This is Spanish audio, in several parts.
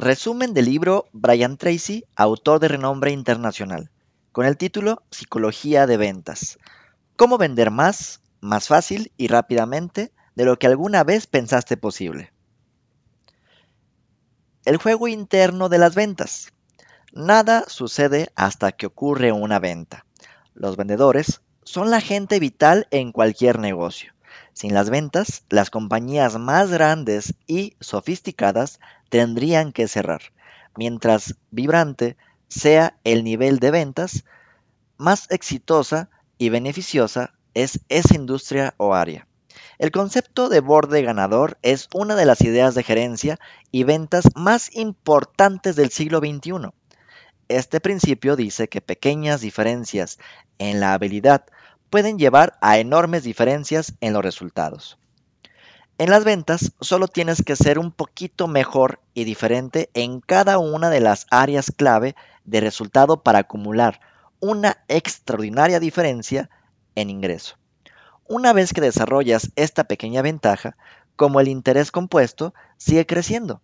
Resumen del libro Brian Tracy, autor de renombre internacional, con el título Psicología de Ventas. Cómo vender más, más fácil y rápidamente de lo que alguna vez pensaste posible. El juego interno de las ventas. Nada sucede hasta que ocurre una venta. Los vendedores son la gente vital en cualquier negocio. Sin las ventas, las compañías más grandes y sofisticadas tendrían que cerrar. Mientras vibrante sea el nivel de ventas, más exitosa y beneficiosa es esa industria o área. El concepto de borde ganador es una de las ideas de gerencia y ventas más importantes del siglo XXI. Este principio dice que pequeñas diferencias en la habilidad pueden llevar a enormes diferencias en los resultados. En las ventas solo tienes que ser un poquito mejor y diferente en cada una de las áreas clave de resultado para acumular una extraordinaria diferencia en ingreso. Una vez que desarrollas esta pequeña ventaja, como el interés compuesto, sigue creciendo.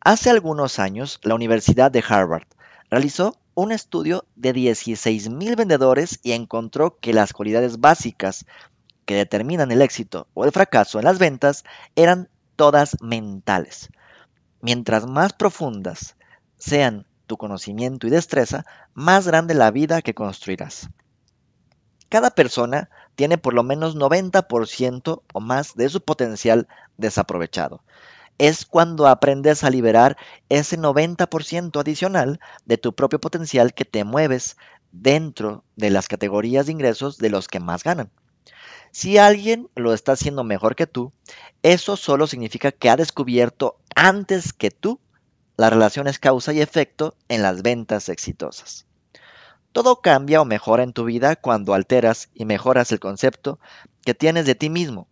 Hace algunos años, la Universidad de Harvard realizó un estudio de 16.000 vendedores y encontró que las cualidades básicas que determinan el éxito o el fracaso en las ventas eran todas mentales. Mientras más profundas sean tu conocimiento y destreza, más grande la vida que construirás. Cada persona tiene por lo menos 90% o más de su potencial desaprovechado. Es cuando aprendes a liberar ese 90% adicional de tu propio potencial que te mueves dentro de las categorías de ingresos de los que más ganan. Si alguien lo está haciendo mejor que tú, eso solo significa que ha descubierto antes que tú las relaciones causa y efecto en las ventas exitosas. Todo cambia o mejora en tu vida cuando alteras y mejoras el concepto que tienes de ti mismo,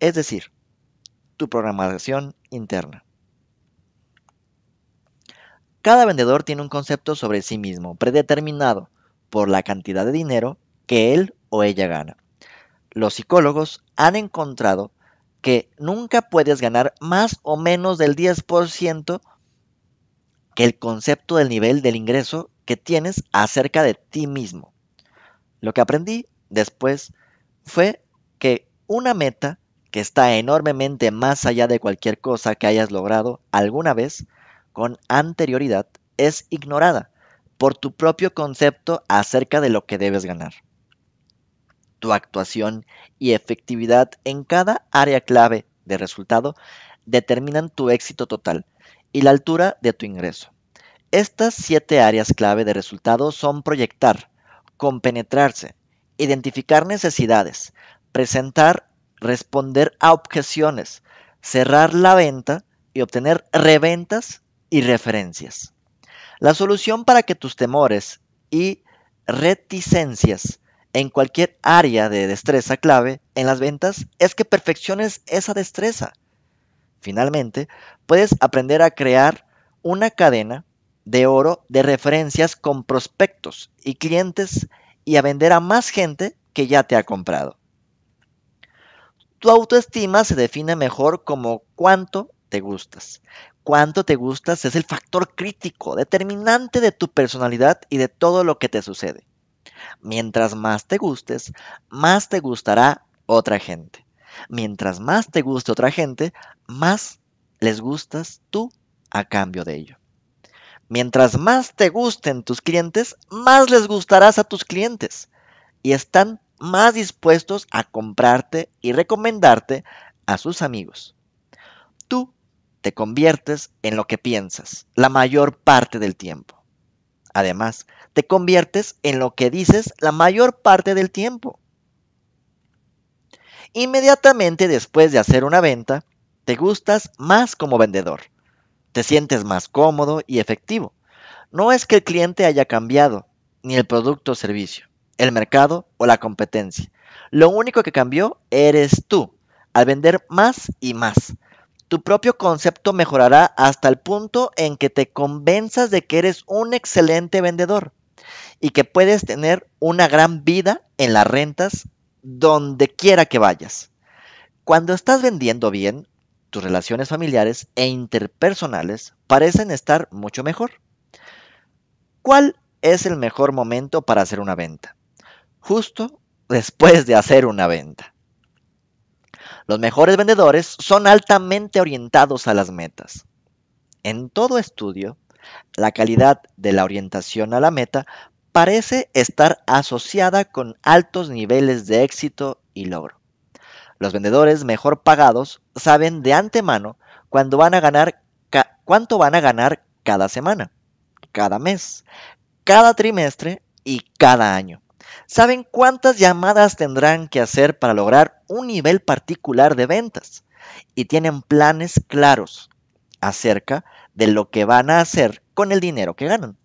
es decir, tu programación interna. Cada vendedor tiene un concepto sobre sí mismo predeterminado por la cantidad de dinero que él o ella gana los psicólogos han encontrado que nunca puedes ganar más o menos del 10% que el concepto del nivel del ingreso que tienes acerca de ti mismo. Lo que aprendí después fue que una meta que está enormemente más allá de cualquier cosa que hayas logrado alguna vez con anterioridad es ignorada por tu propio concepto acerca de lo que debes ganar tu actuación y efectividad en cada área clave de resultado determinan tu éxito total y la altura de tu ingreso. Estas siete áreas clave de resultado son proyectar, compenetrarse, identificar necesidades, presentar, responder a objeciones, cerrar la venta y obtener reventas y referencias. La solución para que tus temores y reticencias en cualquier área de destreza clave en las ventas es que perfecciones esa destreza. Finalmente, puedes aprender a crear una cadena de oro de referencias con prospectos y clientes y a vender a más gente que ya te ha comprado. Tu autoestima se define mejor como cuánto te gustas. Cuánto te gustas es el factor crítico, determinante de tu personalidad y de todo lo que te sucede. Mientras más te gustes, más te gustará otra gente. Mientras más te guste otra gente, más les gustas tú a cambio de ello. Mientras más te gusten tus clientes, más les gustarás a tus clientes. Y están más dispuestos a comprarte y recomendarte a sus amigos. Tú te conviertes en lo que piensas la mayor parte del tiempo. Además, te conviertes en lo que dices la mayor parte del tiempo. Inmediatamente después de hacer una venta, te gustas más como vendedor. Te sientes más cómodo y efectivo. No es que el cliente haya cambiado, ni el producto o servicio, el mercado o la competencia. Lo único que cambió eres tú, al vender más y más, tu propio concepto mejorará hasta el punto en que te convenzas de que eres un excelente vendedor y que puedes tener una gran vida en las rentas donde quiera que vayas. Cuando estás vendiendo bien, tus relaciones familiares e interpersonales parecen estar mucho mejor. ¿Cuál es el mejor momento para hacer una venta? Justo después de hacer una venta. Los mejores vendedores son altamente orientados a las metas. En todo estudio, la calidad de la orientación a la meta parece estar asociada con altos niveles de éxito y logro. Los vendedores mejor pagados saben de antemano cuánto van a ganar cada semana, cada mes, cada trimestre y cada año. Saben cuántas llamadas tendrán que hacer para lograr un nivel particular de ventas y tienen planes claros acerca de lo que van a hacer con el dinero que ganan.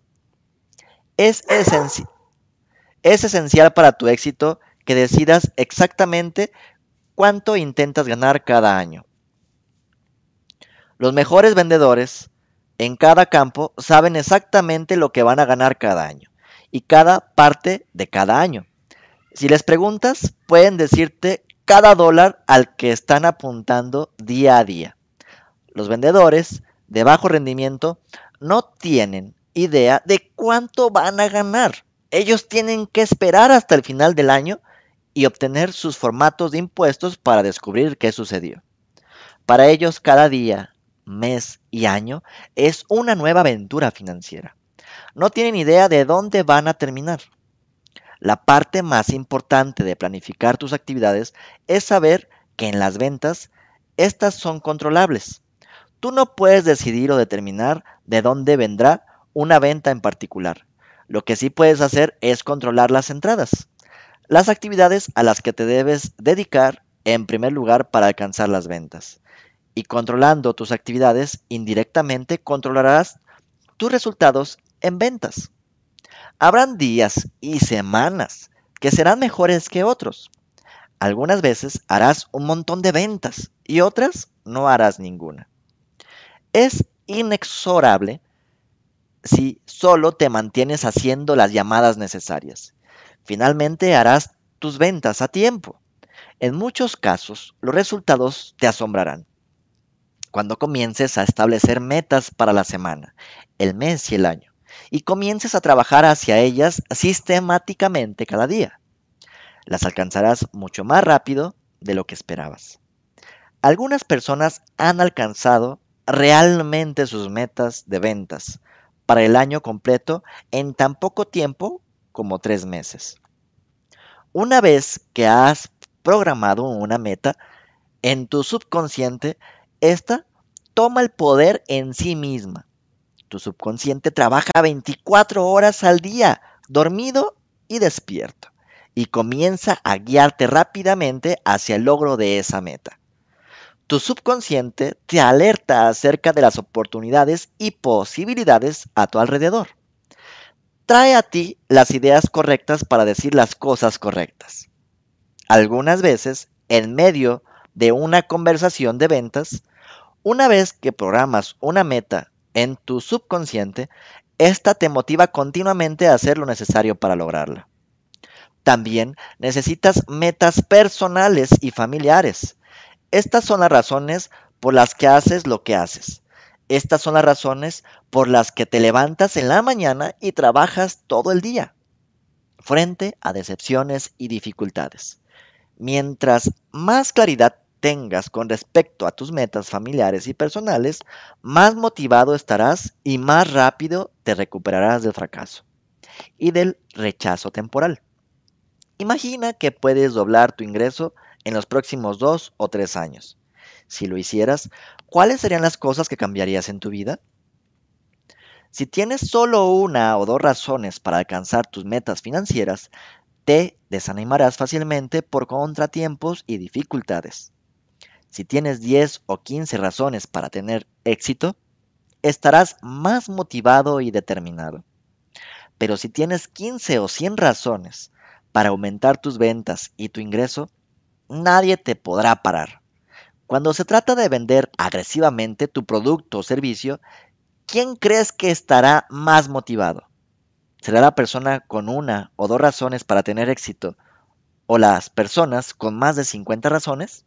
Es, es esencial para tu éxito que decidas exactamente cuánto intentas ganar cada año. Los mejores vendedores en cada campo saben exactamente lo que van a ganar cada año y cada parte de cada año. Si les preguntas, pueden decirte cada dólar al que están apuntando día a día. Los vendedores de bajo rendimiento no tienen idea de cuánto van a ganar. Ellos tienen que esperar hasta el final del año y obtener sus formatos de impuestos para descubrir qué sucedió. Para ellos cada día, mes y año es una nueva aventura financiera. No tienen idea de dónde van a terminar. La parte más importante de planificar tus actividades es saber que en las ventas estas son controlables. Tú no puedes decidir o determinar de dónde vendrá una venta en particular. Lo que sí puedes hacer es controlar las entradas las actividades a las que te debes dedicar en primer lugar para alcanzar las ventas. Y controlando tus actividades, indirectamente controlarás tus resultados en ventas. Habrán días y semanas que serán mejores que otros. Algunas veces harás un montón de ventas y otras no harás ninguna. Es inexorable si solo te mantienes haciendo las llamadas necesarias. Finalmente harás tus ventas a tiempo. En muchos casos, los resultados te asombrarán. Cuando comiences a establecer metas para la semana, el mes y el año, y comiences a trabajar hacia ellas sistemáticamente cada día, las alcanzarás mucho más rápido de lo que esperabas. Algunas personas han alcanzado realmente sus metas de ventas para el año completo en tan poco tiempo como tres meses. Una vez que has programado una meta, en tu subconsciente, esta toma el poder en sí misma. Tu subconsciente trabaja 24 horas al día, dormido y despierto, y comienza a guiarte rápidamente hacia el logro de esa meta. Tu subconsciente te alerta acerca de las oportunidades y posibilidades a tu alrededor trae a ti las ideas correctas para decir las cosas correctas. Algunas veces, en medio de una conversación de ventas, una vez que programas una meta en tu subconsciente, esta te motiva continuamente a hacer lo necesario para lograrla. También necesitas metas personales y familiares. Estas son las razones por las que haces lo que haces. Estas son las razones por las que te levantas en la mañana y trabajas todo el día, frente a decepciones y dificultades. Mientras más claridad tengas con respecto a tus metas familiares y personales, más motivado estarás y más rápido te recuperarás del fracaso y del rechazo temporal. Imagina que puedes doblar tu ingreso en los próximos dos o tres años. Si lo hicieras, ¿cuáles serían las cosas que cambiarías en tu vida? Si tienes solo una o dos razones para alcanzar tus metas financieras, te desanimarás fácilmente por contratiempos y dificultades. Si tienes 10 o 15 razones para tener éxito, estarás más motivado y determinado. Pero si tienes 15 o 100 razones para aumentar tus ventas y tu ingreso, nadie te podrá parar. Cuando se trata de vender agresivamente tu producto o servicio, ¿quién crees que estará más motivado? ¿Será la persona con una o dos razones para tener éxito o las personas con más de 50 razones?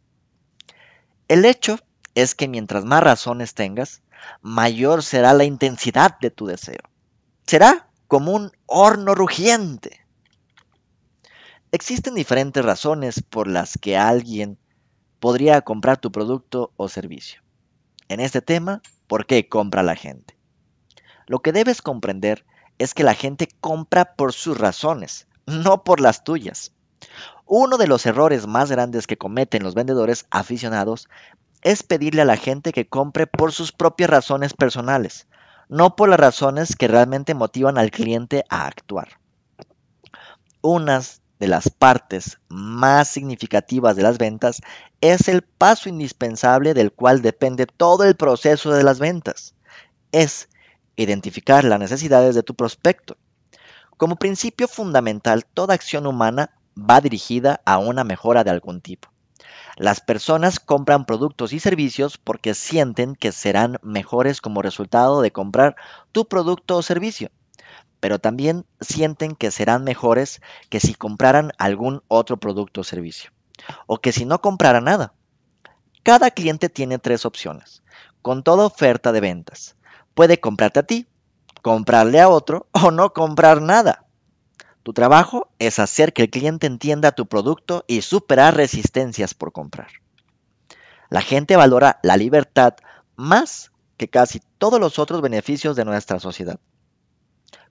El hecho es que mientras más razones tengas, mayor será la intensidad de tu deseo. Será como un horno rugiente. Existen diferentes razones por las que alguien podría comprar tu producto o servicio. En este tema, ¿por qué compra la gente? Lo que debes comprender es que la gente compra por sus razones, no por las tuyas. Uno de los errores más grandes que cometen los vendedores aficionados es pedirle a la gente que compre por sus propias razones personales, no por las razones que realmente motivan al cliente a actuar. Unas de las partes más significativas de las ventas es el paso indispensable del cual depende todo el proceso de las ventas. Es identificar las necesidades de tu prospecto. Como principio fundamental, toda acción humana va dirigida a una mejora de algún tipo. Las personas compran productos y servicios porque sienten que serán mejores como resultado de comprar tu producto o servicio, pero también sienten que serán mejores que si compraran algún otro producto o servicio, o que si no comprara nada. Cada cliente tiene tres opciones, con toda oferta de ventas. Puede comprarte a ti, comprarle a otro o no comprar nada. Tu trabajo es hacer que el cliente entienda tu producto y superar resistencias por comprar. La gente valora la libertad más que casi todos los otros beneficios de nuestra sociedad.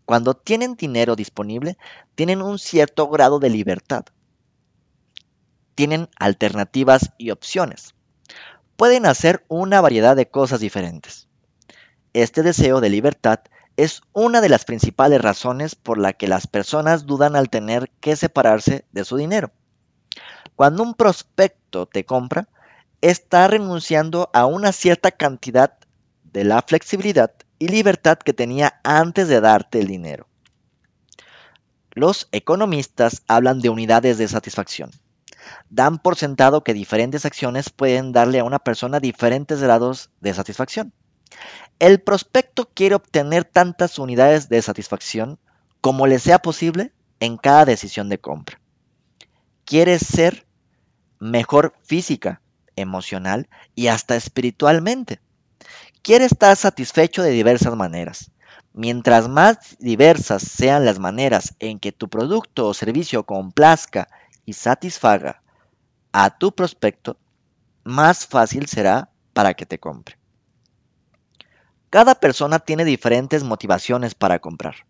Cuando tienen dinero disponible, tienen un cierto grado de libertad. Tienen alternativas y opciones. Pueden hacer una variedad de cosas diferentes. Este deseo de libertad es una de las principales razones por la que las personas dudan al tener que separarse de su dinero. Cuando un prospecto te compra, está renunciando a una cierta cantidad de la flexibilidad y libertad que tenía antes de darte el dinero. Los economistas hablan de unidades de satisfacción. Dan por sentado que diferentes acciones pueden darle a una persona diferentes grados de satisfacción. El prospecto quiere obtener tantas unidades de satisfacción como le sea posible en cada decisión de compra. Quiere ser mejor física, emocional y hasta espiritualmente. Quiere estar satisfecho de diversas maneras. Mientras más diversas sean las maneras en que tu producto o servicio complazca y satisfaga a tu prospecto, más fácil será para que te compre. Cada persona tiene diferentes motivaciones para comprar.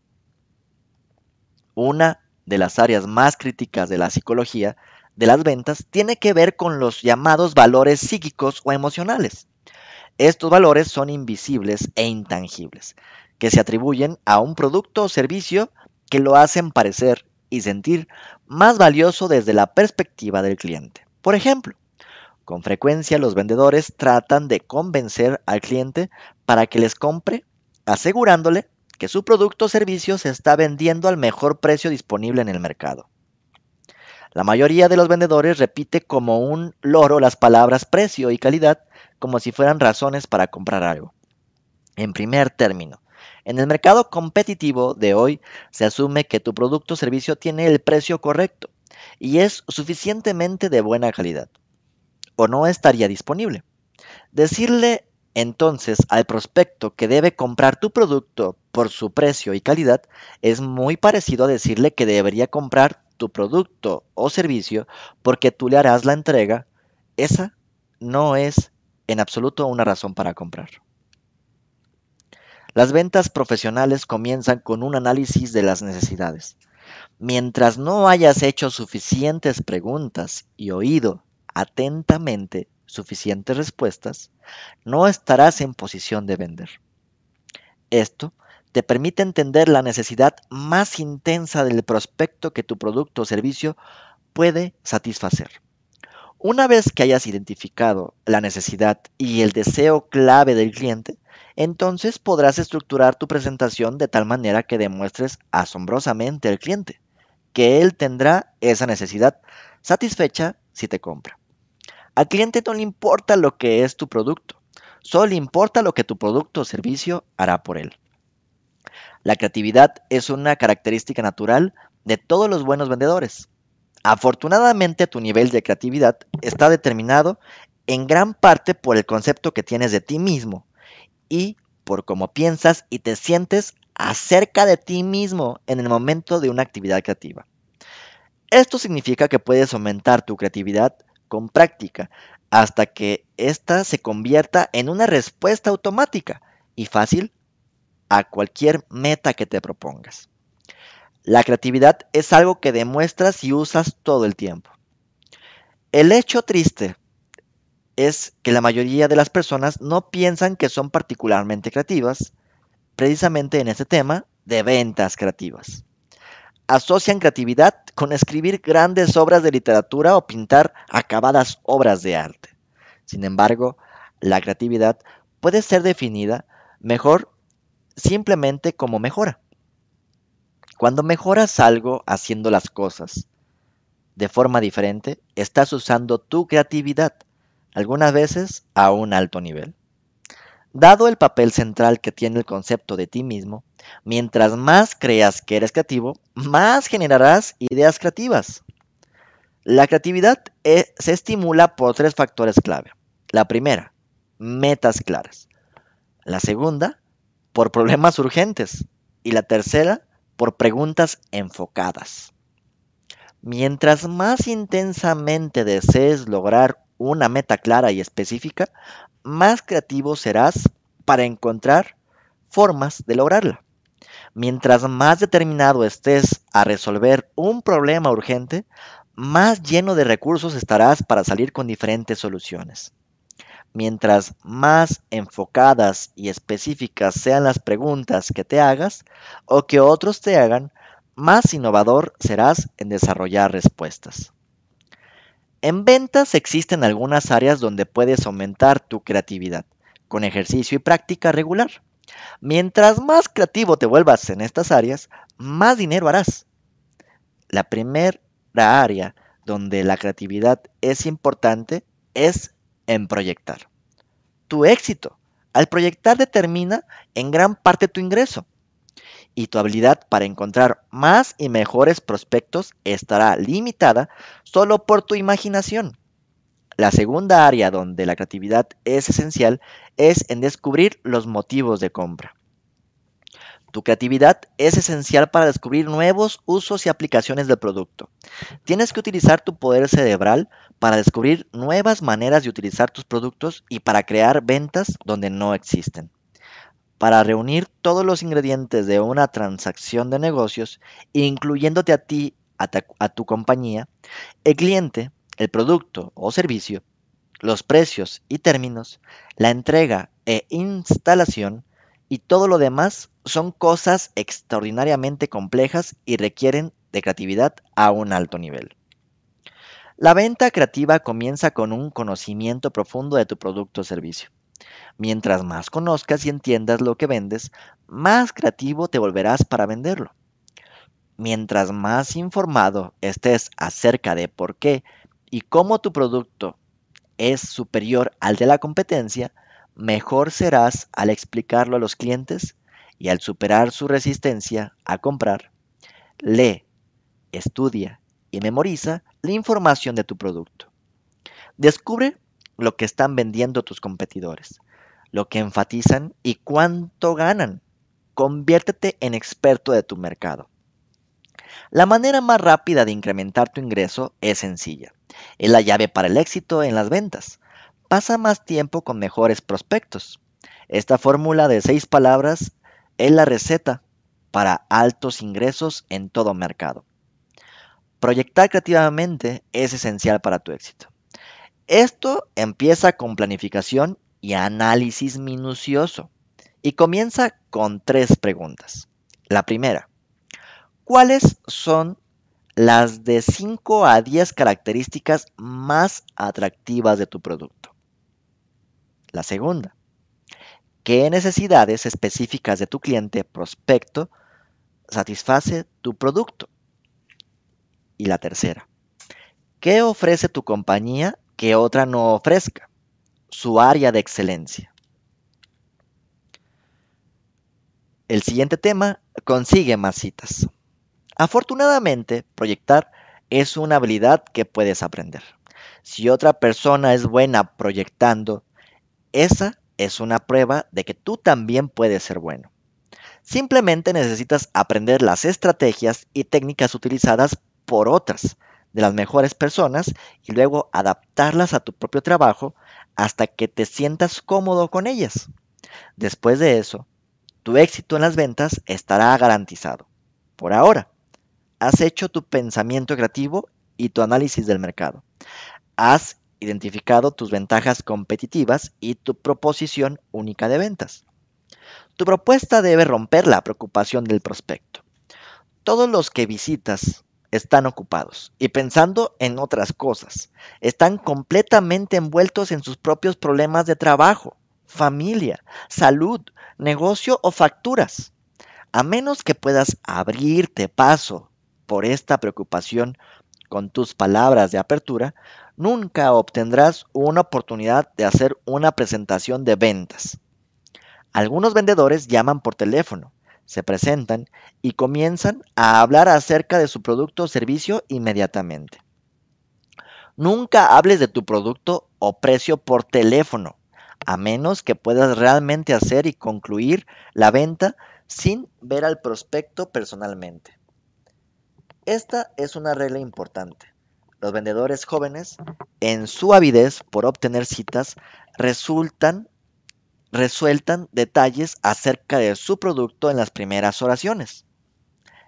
Una de las áreas más críticas de la psicología de las ventas tiene que ver con los llamados valores psíquicos o emocionales. Estos valores son invisibles e intangibles, que se atribuyen a un producto o servicio que lo hacen parecer y sentir más valioso desde la perspectiva del cliente. Por ejemplo, con frecuencia los vendedores tratan de convencer al cliente para que les compre, asegurándole que su producto o servicio se está vendiendo al mejor precio disponible en el mercado. La mayoría de los vendedores repite como un loro las palabras precio y calidad como si fueran razones para comprar algo. En primer término, en el mercado competitivo de hoy se asume que tu producto o servicio tiene el precio correcto y es suficientemente de buena calidad o no estaría disponible. Decirle entonces al prospecto que debe comprar tu producto por su precio y calidad es muy parecido a decirle que debería comprar tu producto o servicio porque tú le harás la entrega. Esa no es en absoluto una razón para comprar. Las ventas profesionales comienzan con un análisis de las necesidades. Mientras no hayas hecho suficientes preguntas y oído atentamente suficientes respuestas, no estarás en posición de vender. Esto te permite entender la necesidad más intensa del prospecto que tu producto o servicio puede satisfacer. Una vez que hayas identificado la necesidad y el deseo clave del cliente, entonces podrás estructurar tu presentación de tal manera que demuestres asombrosamente al cliente que él tendrá esa necesidad satisfecha si te compra. Al cliente no le importa lo que es tu producto, solo le importa lo que tu producto o servicio hará por él. La creatividad es una característica natural de todos los buenos vendedores. Afortunadamente tu nivel de creatividad está determinado en gran parte por el concepto que tienes de ti mismo y por cómo piensas y te sientes acerca de ti mismo en el momento de una actividad creativa. Esto significa que puedes aumentar tu creatividad con práctica hasta que ésta se convierta en una respuesta automática y fácil a cualquier meta que te propongas. La creatividad es algo que demuestras y usas todo el tiempo. El hecho triste es que la mayoría de las personas no piensan que son particularmente creativas, precisamente en este tema de ventas creativas. Asocian creatividad con escribir grandes obras de literatura o pintar acabadas obras de arte. Sin embargo, la creatividad puede ser definida mejor simplemente como mejora. Cuando mejoras algo haciendo las cosas de forma diferente, estás usando tu creatividad, algunas veces a un alto nivel. Dado el papel central que tiene el concepto de ti mismo, mientras más creas que eres creativo, más generarás ideas creativas. La creatividad eh, se estimula por tres factores clave. La primera, metas claras. La segunda, por problemas urgentes. Y la tercera, por preguntas enfocadas. Mientras más intensamente desees lograr una meta clara y específica, más creativo serás para encontrar formas de lograrla. Mientras más determinado estés a resolver un problema urgente, más lleno de recursos estarás para salir con diferentes soluciones. Mientras más enfocadas y específicas sean las preguntas que te hagas o que otros te hagan, más innovador serás en desarrollar respuestas. En ventas existen algunas áreas donde puedes aumentar tu creatividad con ejercicio y práctica regular. Mientras más creativo te vuelvas en estas áreas, más dinero harás. La primera área donde la creatividad es importante es en proyectar. Tu éxito al proyectar determina en gran parte tu ingreso y tu habilidad para encontrar más y mejores prospectos estará limitada solo por tu imaginación. La segunda área donde la creatividad es esencial es en descubrir los motivos de compra. Tu creatividad es esencial para descubrir nuevos usos y aplicaciones del producto. Tienes que utilizar tu poder cerebral para descubrir nuevas maneras de utilizar tus productos y para crear ventas donde no existen. Para reunir todos los ingredientes de una transacción de negocios, incluyéndote a ti, a, tu compañía, el cliente, el producto o servicio, los precios y términos, la entrega e instalación, y todo lo demás son cosas extraordinariamente complejas y requieren de creatividad a un alto nivel. La venta creativa comienza con un conocimiento profundo de tu producto o servicio. Mientras más conozcas y entiendas lo que vendes, más creativo te volverás para venderlo. Mientras más informado estés acerca de por qué y cómo tu producto es superior al de la competencia, mejor serás al explicarlo a los clientes y al superar su resistencia a comprar. Lee, estudia y memoriza la información de tu producto. Descubre lo que están vendiendo tus competidores, lo que enfatizan y cuánto ganan. Conviértete en experto de tu mercado. La manera más rápida de incrementar tu ingreso es sencilla. Es la llave para el éxito en las ventas pasa más tiempo con mejores prospectos. Esta fórmula de seis palabras es la receta para altos ingresos en todo mercado. Proyectar creativamente es esencial para tu éxito. Esto empieza con planificación y análisis minucioso y comienza con tres preguntas. La primera, ¿cuáles son las de 5 a 10 características más atractivas de tu producto? La segunda, ¿qué necesidades específicas de tu cliente prospecto satisface tu producto? Y la tercera, ¿qué ofrece tu compañía que otra no ofrezca? Su área de excelencia. El siguiente tema consigue más citas. Afortunadamente, proyectar es una habilidad que puedes aprender. Si otra persona es buena proyectando, esa es una prueba de que tú también puedes ser bueno. Simplemente necesitas aprender las estrategias y técnicas utilizadas por otras de las mejores personas y luego adaptarlas a tu propio trabajo hasta que te sientas cómodo con ellas. Después de eso, tu éxito en las ventas estará garantizado. Por ahora, has hecho tu pensamiento creativo y tu análisis del mercado. Has identificado tus ventajas competitivas y tu proposición única de ventas. Tu propuesta debe romper la preocupación del prospecto. Todos los que visitas están ocupados y pensando en otras cosas. Están completamente envueltos en sus propios problemas de trabajo, familia, salud, negocio o facturas. A menos que puedas abrirte paso por esta preocupación con tus palabras de apertura, nunca obtendrás una oportunidad de hacer una presentación de ventas. Algunos vendedores llaman por teléfono, se presentan y comienzan a hablar acerca de su producto o servicio inmediatamente. Nunca hables de tu producto o precio por teléfono, a menos que puedas realmente hacer y concluir la venta sin ver al prospecto personalmente. Esta es una regla importante. Los vendedores jóvenes, en su avidez por obtener citas, resultan resueltan detalles acerca de su producto en las primeras oraciones.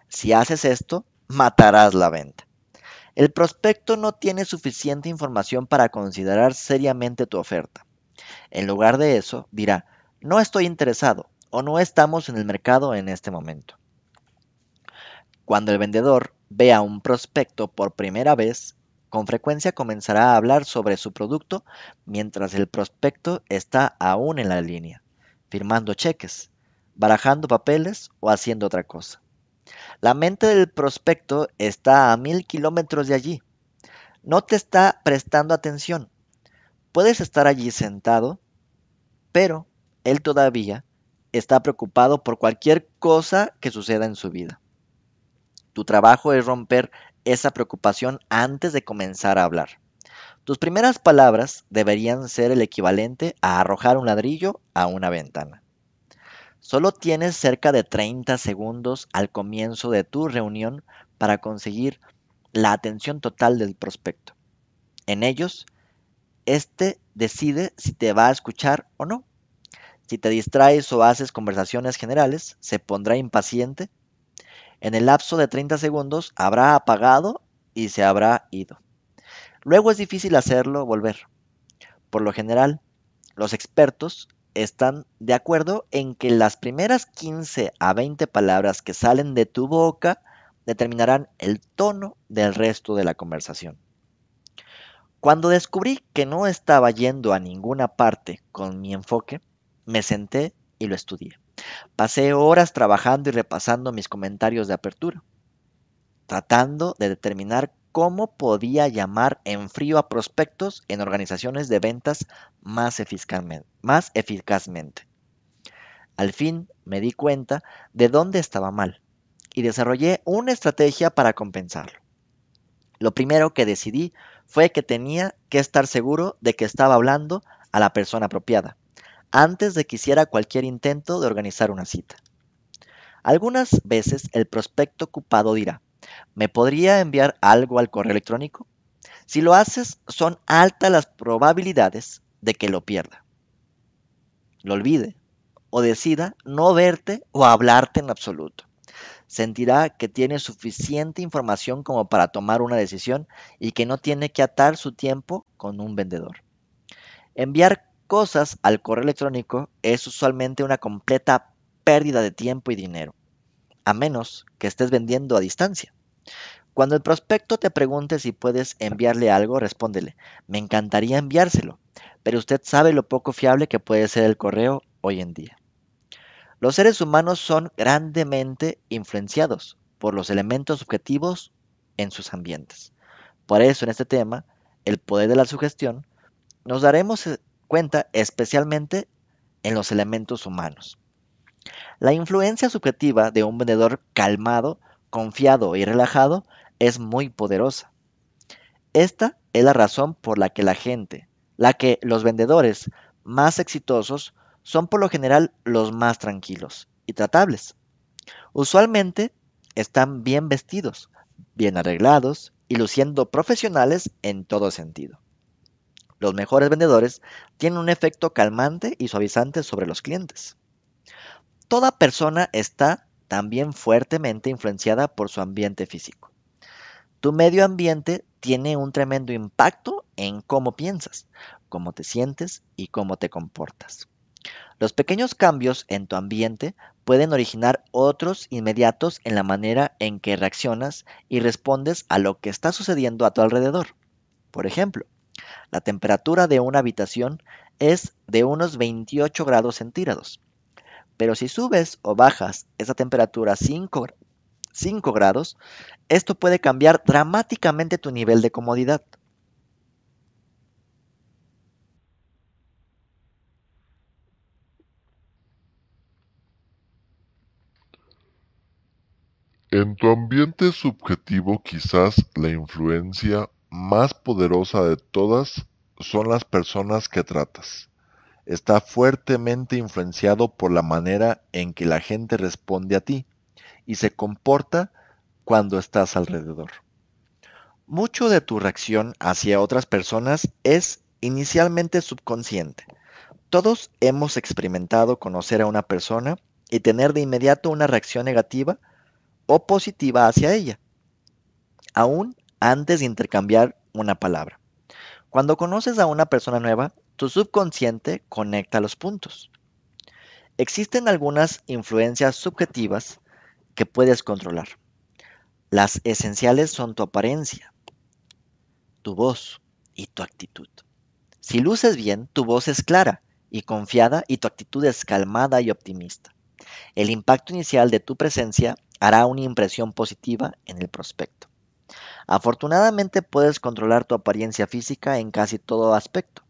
Si haces esto, matarás la venta. El prospecto no tiene suficiente información para considerar seriamente tu oferta. En lugar de eso, dirá, no estoy interesado o no estamos en el mercado en este momento. Cuando el vendedor vea un prospecto por primera vez, con frecuencia comenzará a hablar sobre su producto mientras el prospecto está aún en la línea, firmando cheques, barajando papeles o haciendo otra cosa. La mente del prospecto está a mil kilómetros de allí. No te está prestando atención. Puedes estar allí sentado, pero él todavía está preocupado por cualquier cosa que suceda en su vida. Tu trabajo es romper esa preocupación antes de comenzar a hablar. Tus primeras palabras deberían ser el equivalente a arrojar un ladrillo a una ventana. Solo tienes cerca de 30 segundos al comienzo de tu reunión para conseguir la atención total del prospecto. En ellos, este decide si te va a escuchar o no. Si te distraes o haces conversaciones generales, se pondrá impaciente en el lapso de 30 segundos habrá apagado y se habrá ido. Luego es difícil hacerlo volver. Por lo general, los expertos están de acuerdo en que las primeras 15 a 20 palabras que salen de tu boca determinarán el tono del resto de la conversación. Cuando descubrí que no estaba yendo a ninguna parte con mi enfoque, me senté y lo estudié. Pasé horas trabajando y repasando mis comentarios de apertura, tratando de determinar cómo podía llamar en frío a prospectos en organizaciones de ventas más eficazmente. Al fin me di cuenta de dónde estaba mal y desarrollé una estrategia para compensarlo. Lo primero que decidí fue que tenía que estar seguro de que estaba hablando a la persona apropiada antes de que hiciera cualquier intento de organizar una cita. Algunas veces el prospecto ocupado dirá, ¿me podría enviar algo al correo electrónico? Si lo haces, son altas las probabilidades de que lo pierda, lo olvide o decida no verte o hablarte en absoluto. Sentirá que tiene suficiente información como para tomar una decisión y que no tiene que atar su tiempo con un vendedor. Enviar cosas al correo electrónico es usualmente una completa pérdida de tiempo y dinero, a menos que estés vendiendo a distancia. Cuando el prospecto te pregunte si puedes enviarle algo, respóndele, me encantaría enviárselo, pero usted sabe lo poco fiable que puede ser el correo hoy en día. Los seres humanos son grandemente influenciados por los elementos subjetivos en sus ambientes. Por eso en este tema, el poder de la sugestión, nos daremos cuenta especialmente en los elementos humanos. La influencia subjetiva de un vendedor calmado, confiado y relajado es muy poderosa. Esta es la razón por la que la gente, la que los vendedores más exitosos son por lo general los más tranquilos y tratables. Usualmente están bien vestidos, bien arreglados y luciendo profesionales en todo sentido. Los mejores vendedores tienen un efecto calmante y suavizante sobre los clientes. Toda persona está también fuertemente influenciada por su ambiente físico. Tu medio ambiente tiene un tremendo impacto en cómo piensas, cómo te sientes y cómo te comportas. Los pequeños cambios en tu ambiente pueden originar otros inmediatos en la manera en que reaccionas y respondes a lo que está sucediendo a tu alrededor. Por ejemplo, la temperatura de una habitación es de unos 28 grados centígrados. Pero si subes o bajas esa temperatura a 5, 5 grados, esto puede cambiar dramáticamente tu nivel de comodidad. En tu ambiente subjetivo quizás la influencia más poderosa de todas son las personas que tratas. Está fuertemente influenciado por la manera en que la gente responde a ti y se comporta cuando estás alrededor. Mucho de tu reacción hacia otras personas es inicialmente subconsciente. Todos hemos experimentado conocer a una persona y tener de inmediato una reacción negativa o positiva hacia ella, aún antes de intercambiar una palabra. Cuando conoces a una persona nueva, tu subconsciente conecta los puntos. Existen algunas influencias subjetivas que puedes controlar. Las esenciales son tu apariencia, tu voz y tu actitud. Si luces bien, tu voz es clara y confiada y tu actitud es calmada y optimista. El impacto inicial de tu presencia hará una impresión positiva en el prospecto. Afortunadamente puedes controlar tu apariencia física en casi todo aspecto.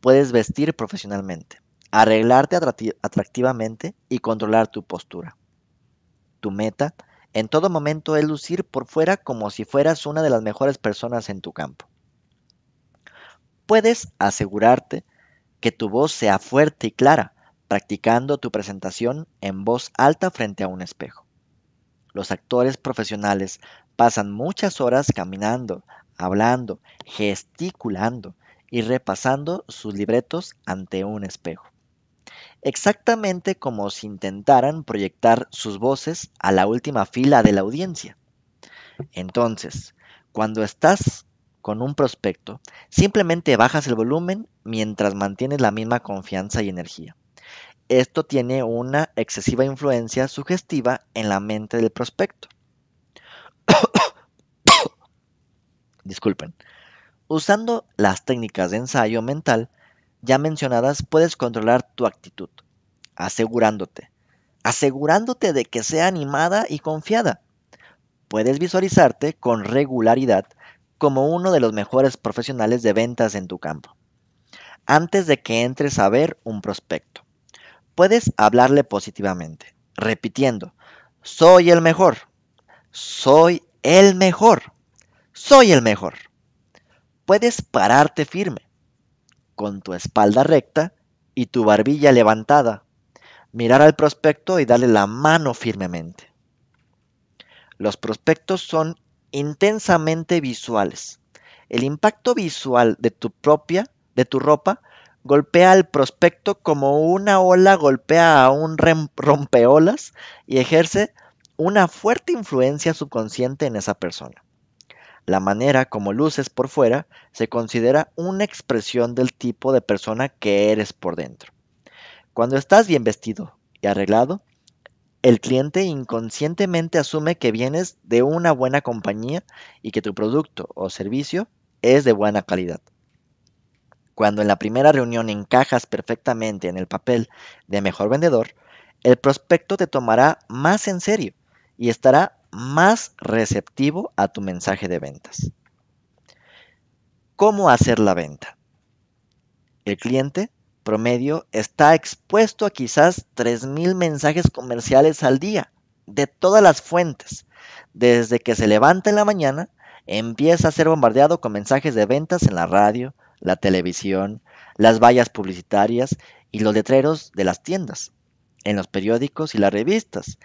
Puedes vestir profesionalmente, arreglarte atractivamente y controlar tu postura. Tu meta en todo momento es lucir por fuera como si fueras una de las mejores personas en tu campo. Puedes asegurarte que tu voz sea fuerte y clara, practicando tu presentación en voz alta frente a un espejo. Los actores profesionales pasan muchas horas caminando, hablando, gesticulando y repasando sus libretos ante un espejo. Exactamente como si intentaran proyectar sus voces a la última fila de la audiencia. Entonces, cuando estás con un prospecto, simplemente bajas el volumen mientras mantienes la misma confianza y energía. Esto tiene una excesiva influencia sugestiva en la mente del prospecto. Disculpen. Usando las técnicas de ensayo mental ya mencionadas, puedes controlar tu actitud, asegurándote, asegurándote de que sea animada y confiada. Puedes visualizarte con regularidad como uno de los mejores profesionales de ventas en tu campo, antes de que entres a ver un prospecto. Puedes hablarle positivamente, repitiendo, soy el mejor, soy el mejor, soy el mejor. Puedes pararte firme, con tu espalda recta y tu barbilla levantada, mirar al prospecto y darle la mano firmemente. Los prospectos son intensamente visuales. El impacto visual de tu propia, de tu ropa, golpea al prospecto como una ola golpea a un rompeolas y ejerce una fuerte influencia subconsciente en esa persona. La manera como luces por fuera se considera una expresión del tipo de persona que eres por dentro. Cuando estás bien vestido y arreglado, el cliente inconscientemente asume que vienes de una buena compañía y que tu producto o servicio es de buena calidad. Cuando en la primera reunión encajas perfectamente en el papel de mejor vendedor, el prospecto te tomará más en serio y estará más receptivo a tu mensaje de ventas. ¿Cómo hacer la venta? El cliente promedio está expuesto a quizás 3.000 mensajes comerciales al día de todas las fuentes, desde que se levanta en la mañana empieza a ser bombardeado con mensajes de ventas en la radio, la televisión, las vallas publicitarias y los letreros de las tiendas, en los periódicos y las revistas,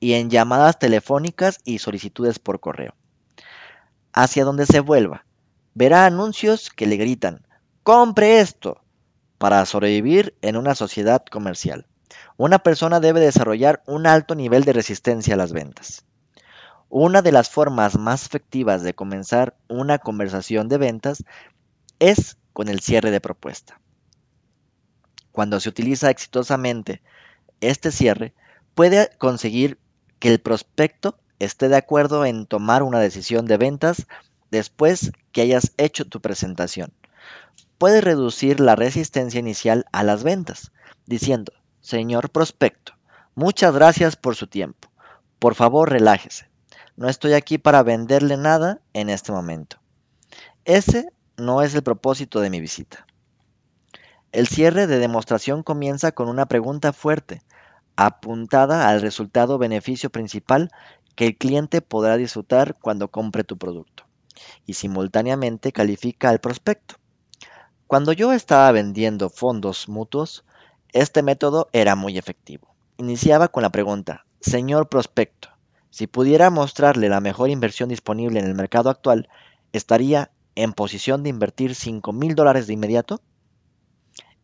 y en llamadas telefónicas y solicitudes por correo. Hacia donde se vuelva, verá anuncios que le gritan, compre esto, para sobrevivir en una sociedad comercial. Una persona debe desarrollar un alto nivel de resistencia a las ventas. Una de las formas más efectivas de comenzar una conversación de ventas es con el cierre de propuesta. Cuando se utiliza exitosamente este cierre, puede conseguir que el prospecto esté de acuerdo en tomar una decisión de ventas después que hayas hecho tu presentación. Puede reducir la resistencia inicial a las ventas, diciendo, señor prospecto, muchas gracias por su tiempo. Por favor, relájese. No estoy aquí para venderle nada en este momento. Ese no es el propósito de mi visita. El cierre de demostración comienza con una pregunta fuerte, apuntada al resultado beneficio principal que el cliente podrá disfrutar cuando compre tu producto, y simultáneamente califica al prospecto. Cuando yo estaba vendiendo fondos mutuos, este método era muy efectivo. Iniciaba con la pregunta, señor prospecto, si pudiera mostrarle la mejor inversión disponible en el mercado actual, ¿estaría en posición de invertir 5 mil dólares de inmediato?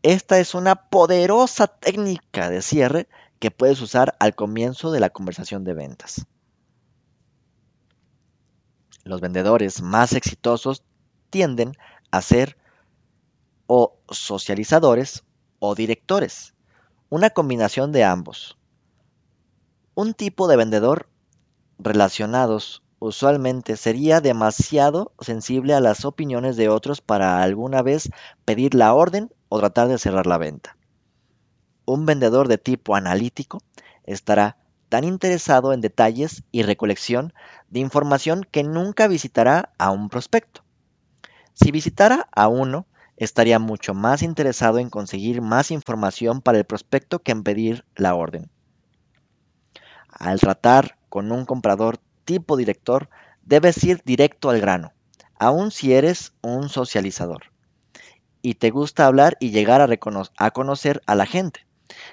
Esta es una poderosa técnica de cierre que puedes usar al comienzo de la conversación de ventas. Los vendedores más exitosos tienden a ser o socializadores o directores, una combinación de ambos. Un tipo de vendedor relacionados usualmente sería demasiado sensible a las opiniones de otros para alguna vez pedir la orden o tratar de cerrar la venta. Un vendedor de tipo analítico estará tan interesado en detalles y recolección de información que nunca visitará a un prospecto. Si visitara a uno, estaría mucho más interesado en conseguir más información para el prospecto que en pedir la orden. Al tratar con un comprador tipo director, debes ir directo al grano, aun si eres un socializador y te gusta hablar y llegar a, a conocer a la gente.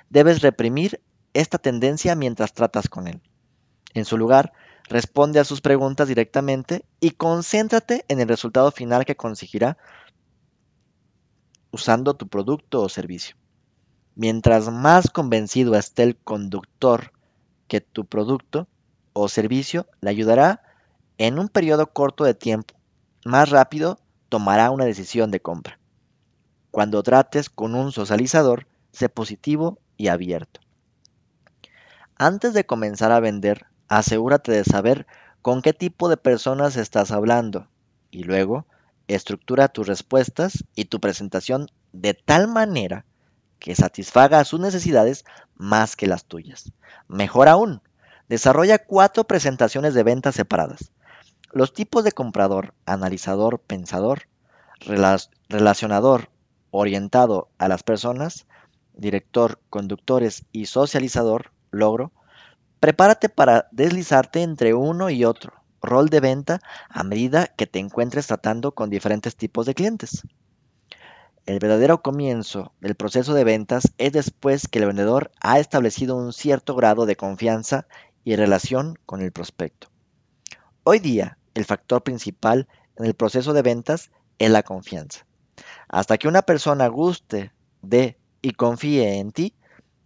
Debes reprimir esta tendencia mientras tratas con él. En su lugar, responde a sus preguntas directamente y concéntrate en el resultado final que conseguirá usando tu producto o servicio. Mientras más convencido esté el conductor que tu producto o servicio le ayudará en un periodo corto de tiempo, más rápido tomará una decisión de compra. Cuando trates con un socializador, sé positivo y abierto. Antes de comenzar a vender, asegúrate de saber con qué tipo de personas estás hablando y luego estructura tus respuestas y tu presentación de tal manera que satisfaga sus necesidades más que las tuyas. Mejor aún, desarrolla cuatro presentaciones de ventas separadas. Los tipos de comprador, analizador, pensador, relacionador, orientado a las personas, director, conductores y socializador, logro, prepárate para deslizarte entre uno y otro rol de venta a medida que te encuentres tratando con diferentes tipos de clientes. El verdadero comienzo del proceso de ventas es después que el vendedor ha establecido un cierto grado de confianza y relación con el prospecto. Hoy día, el factor principal en el proceso de ventas es la confianza. Hasta que una persona guste de y confíe en ti,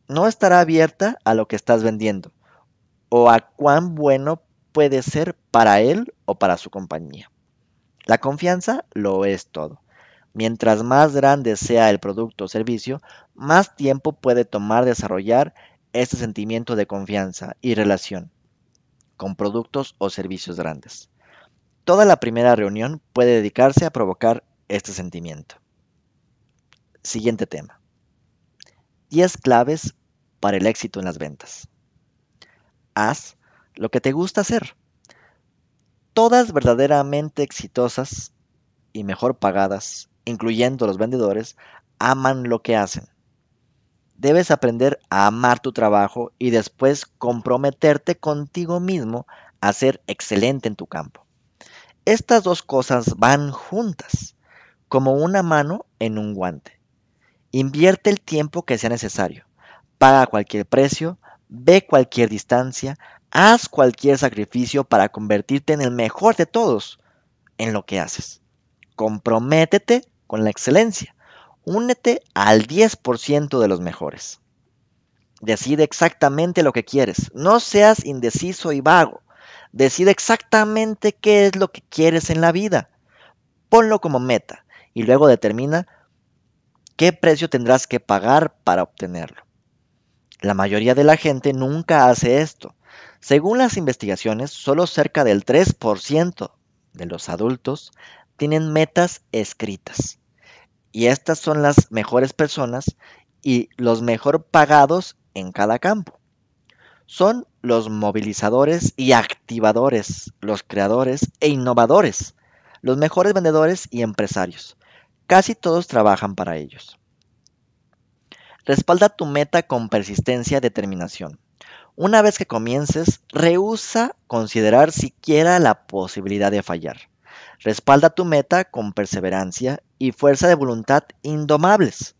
no estará abierta a lo que estás vendiendo o a cuán bueno puede ser para él o para su compañía. La confianza lo es todo. Mientras más grande sea el producto o servicio, más tiempo puede tomar desarrollar este sentimiento de confianza y relación con productos o servicios grandes. Toda la primera reunión puede dedicarse a provocar este sentimiento. Siguiente tema. 10 claves para el éxito en las ventas. Haz lo que te gusta hacer. Todas verdaderamente exitosas y mejor pagadas, incluyendo los vendedores, aman lo que hacen. Debes aprender a amar tu trabajo y después comprometerte contigo mismo a ser excelente en tu campo. Estas dos cosas van juntas, como una mano en un guante. Invierte el tiempo que sea necesario. Paga cualquier precio, ve cualquier distancia, haz cualquier sacrificio para convertirte en el mejor de todos en lo que haces. Comprométete con la excelencia. Únete al 10% de los mejores. Decide exactamente lo que quieres. No seas indeciso y vago. Decide exactamente qué es lo que quieres en la vida. Ponlo como meta y luego determina qué precio tendrás que pagar para obtenerlo. La mayoría de la gente nunca hace esto. Según las investigaciones, solo cerca del 3% de los adultos tienen metas escritas. Y estas son las mejores personas y los mejor pagados en cada campo son los movilizadores y activadores, los creadores e innovadores, los mejores vendedores y empresarios. Casi todos trabajan para ellos. Respalda tu meta con persistencia y determinación. Una vez que comiences, rehúsa considerar siquiera la posibilidad de fallar. Respalda tu meta con perseverancia y fuerza de voluntad indomables.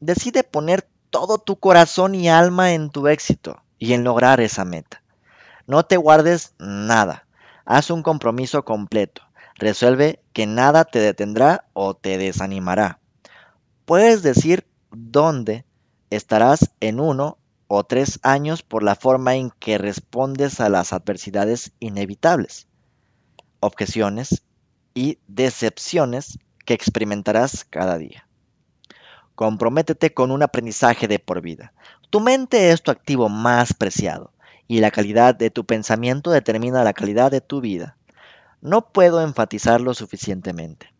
Decide poner todo tu corazón y alma en tu éxito y en lograr esa meta. No te guardes nada. Haz un compromiso completo. Resuelve que nada te detendrá o te desanimará. Puedes decir dónde estarás en uno o tres años por la forma en que respondes a las adversidades inevitables, objeciones y decepciones que experimentarás cada día. Comprométete con un aprendizaje de por vida. Tu mente es tu activo más preciado y la calidad de tu pensamiento determina la calidad de tu vida. No puedo enfatizarlo suficientemente.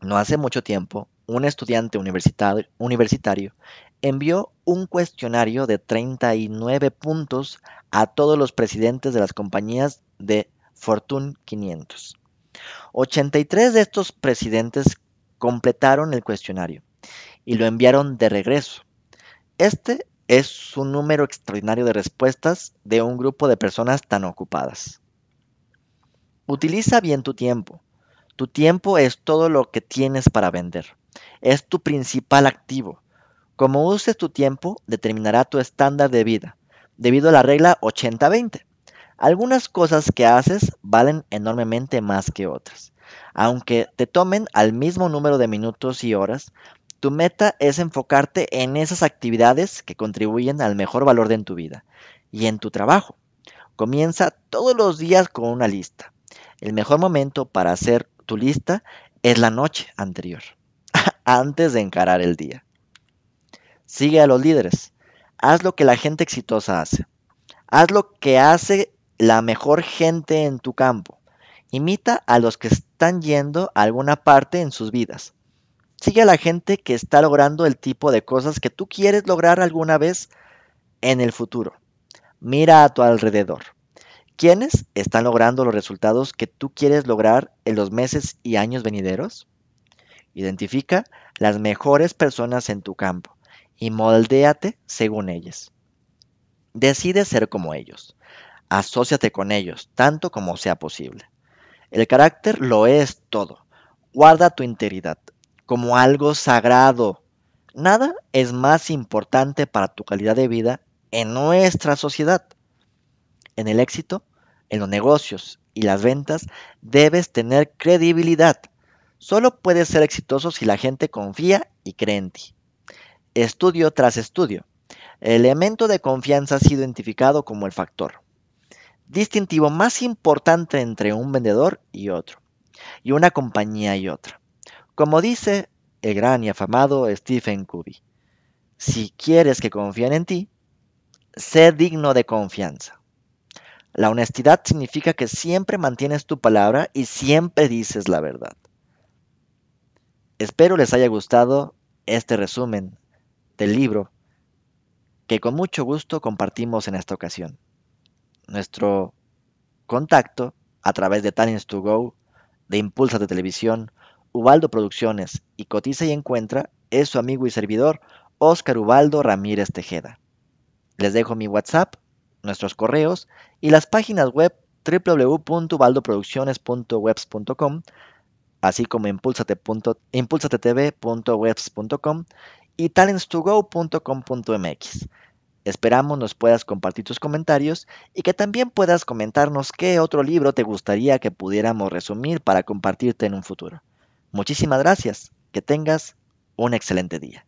No hace mucho tiempo, un estudiante universitario, envió un cuestionario de 39 puntos a todos los presidentes de las compañías de Fortune 500. 83 de estos presidentes completaron el cuestionario y lo enviaron de regreso. Este es un número extraordinario de respuestas de un grupo de personas tan ocupadas. Utiliza bien tu tiempo. Tu tiempo es todo lo que tienes para vender. Es tu principal activo. Como uses tu tiempo determinará tu estándar de vida, debido a la regla 80-20. Algunas cosas que haces valen enormemente más que otras. Aunque te tomen al mismo número de minutos y horas, tu meta es enfocarte en esas actividades que contribuyen al mejor valor de tu vida y en tu trabajo. Comienza todos los días con una lista. El mejor momento para hacer tu lista es la noche anterior, antes de encarar el día. Sigue a los líderes. Haz lo que la gente exitosa hace. Haz lo que hace la mejor gente en tu campo. Imita a los que están yendo a alguna parte en sus vidas. Sigue a la gente que está logrando el tipo de cosas que tú quieres lograr alguna vez en el futuro. Mira a tu alrededor. ¿Quiénes están logrando los resultados que tú quieres lograr en los meses y años venideros? Identifica las mejores personas en tu campo y moldéate según ellas. Decide ser como ellos. Asociate con ellos, tanto como sea posible. El carácter lo es todo. Guarda tu integridad como algo sagrado. Nada es más importante para tu calidad de vida en nuestra sociedad. En el éxito, en los negocios y las ventas, debes tener credibilidad. Solo puedes ser exitoso si la gente confía y cree en ti. Estudio tras estudio, el elemento de confianza ha sido identificado como el factor distintivo más importante entre un vendedor y otro, y una compañía y otra. Como dice el gran y afamado Stephen Covey, si quieres que confíen en ti, sé digno de confianza. La honestidad significa que siempre mantienes tu palabra y siempre dices la verdad. Espero les haya gustado este resumen del libro que con mucho gusto compartimos en esta ocasión. Nuestro contacto a través de Talents to Go, de Impulsa de Televisión, Ubaldo Producciones y Cotiza y Encuentra es su amigo y servidor Óscar Ubaldo Ramírez Tejeda. Les dejo mi WhatsApp, nuestros correos y las páginas web www.ubaldoproducciones.webs.com, así como impulsatv.webs.com y talents2go.com.mx. Esperamos nos puedas compartir tus comentarios y que también puedas comentarnos qué otro libro te gustaría que pudiéramos resumir para compartirte en un futuro. Muchísimas gracias. Que tengas un excelente día.